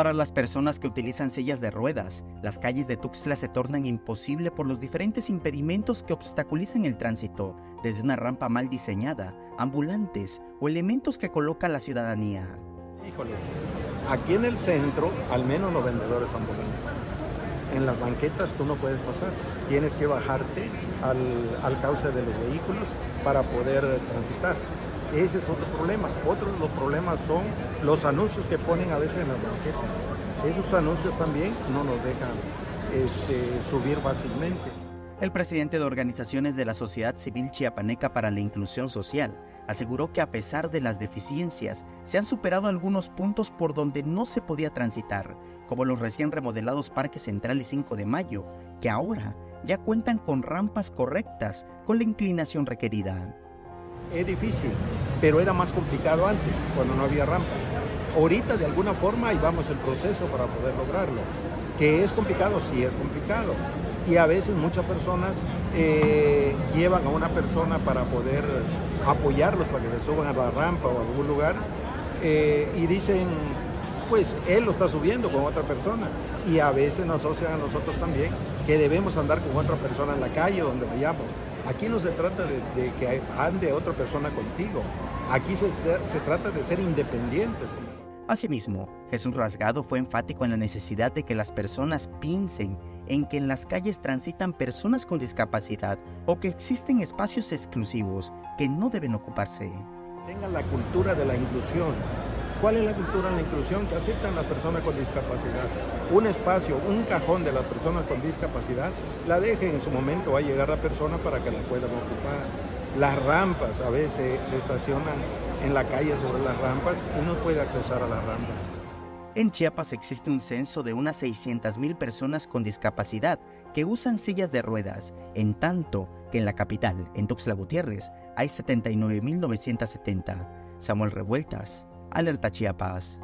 Para las personas que utilizan sillas de ruedas, las calles de Tuxtla se tornan imposible por los diferentes impedimentos que obstaculizan el tránsito, desde una rampa mal diseñada, ambulantes o elementos que coloca la ciudadanía. Híjole, aquí en el centro, al menos los vendedores ambulantes. En las banquetas tú no puedes pasar, tienes que bajarte al, al cauce de los vehículos para poder transitar. Ese es otro problema. Otros los problemas son los anuncios que ponen a veces en las banquetas. Esos anuncios también no nos dejan este, subir fácilmente. El presidente de organizaciones de la Sociedad Civil Chiapaneca para la Inclusión Social aseguró que a pesar de las deficiencias, se han superado algunos puntos por donde no se podía transitar, como los recién remodelados Parques Central y 5 de Mayo, que ahora ya cuentan con rampas correctas con la inclinación requerida es difícil, pero era más complicado antes, cuando no había rampas. Ahorita de alguna forma ahí vamos el proceso para poder lograrlo. Que es complicado, sí es complicado. Y a veces muchas personas eh, llevan a una persona para poder apoyarlos para que se suban a la rampa o a algún lugar eh, y dicen, pues él lo está subiendo con otra persona. Y a veces nos asocian a nosotros también que debemos andar con otra persona en la calle donde vayamos. Aquí no se trata de, que ande otra persona contigo. Aquí se, se trata de ser independientes. Asimismo, Jesús Rasgado fue enfático en la necesidad de que las personas piensen en que en las calles transitan personas con discapacidad o que existen espacios exclusivos que no deben ocuparse. Tengan la cultura de la inclusión, ¿Cuál es la cultura de la inclusión? Que aceptan las personas con discapacidad. Un espacio, un cajón de las personas con discapacidad, la dejen en su momento, va a llegar la persona para que la puedan ocupar. Las rampas a veces se estacionan en la calle sobre las rampas y no puede accesar a la rampa. En Chiapas existe un censo de unas 600.000 personas con discapacidad que usan sillas de ruedas, en tanto que en la capital, en Tuxtla Gutiérrez, hay 79.970. Samuel Revueltas, Alerta Chiapas.